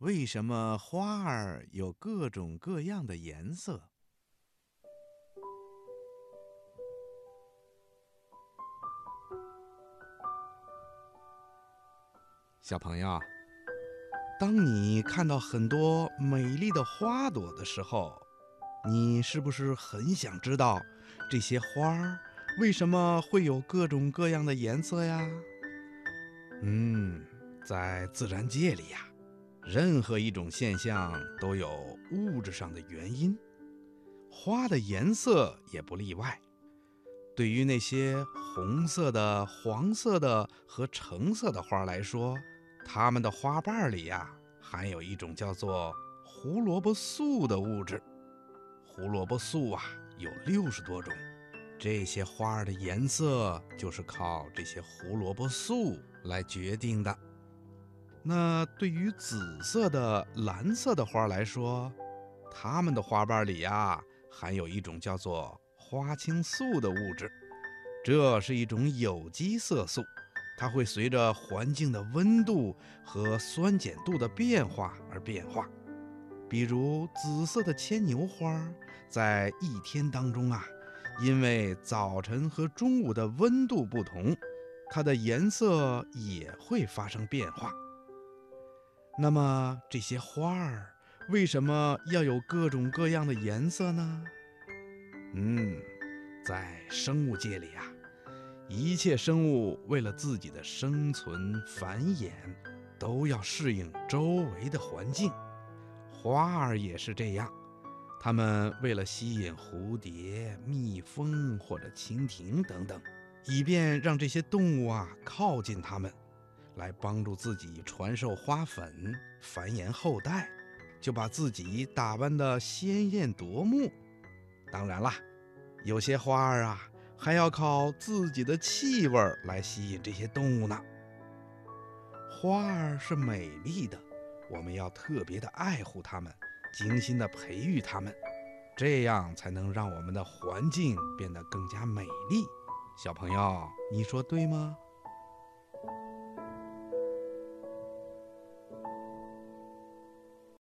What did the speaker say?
为什么花儿有各种各样的颜色？小朋友，当你看到很多美丽的花朵的时候，你是不是很想知道这些花儿为什么会有各种各样的颜色呀？嗯，在自然界里呀。任何一种现象都有物质上的原因，花的颜色也不例外。对于那些红色的、黄色的和橙色的花来说，它们的花瓣里呀含有一种叫做胡萝卜素的物质。胡萝卜素啊有六十多种，这些花儿的颜色就是靠这些胡萝卜素来决定的。那对于紫色的、蓝色的花来说，它们的花瓣里呀含有一种叫做花青素的物质，这是一种有机色素，它会随着环境的温度和酸碱度的变化而变化。比如紫色的牵牛花，在一天当中啊，因为早晨和中午的温度不同，它的颜色也会发生变化。那么这些花儿为什么要有各种各样的颜色呢？嗯，在生物界里啊，一切生物为了自己的生存繁衍，都要适应周围的环境。花儿也是这样，它们为了吸引蝴蝶、蜜蜂或者蜻蜓等等，以便让这些动物啊靠近它们。来帮助自己传授花粉、繁衍后代，就把自己打扮得鲜艳夺目。当然啦，有些花儿啊，还要靠自己的气味来吸引这些动物呢。花儿是美丽的，我们要特别的爱护它们，精心的培育它们，这样才能让我们的环境变得更加美丽。小朋友，你说对吗？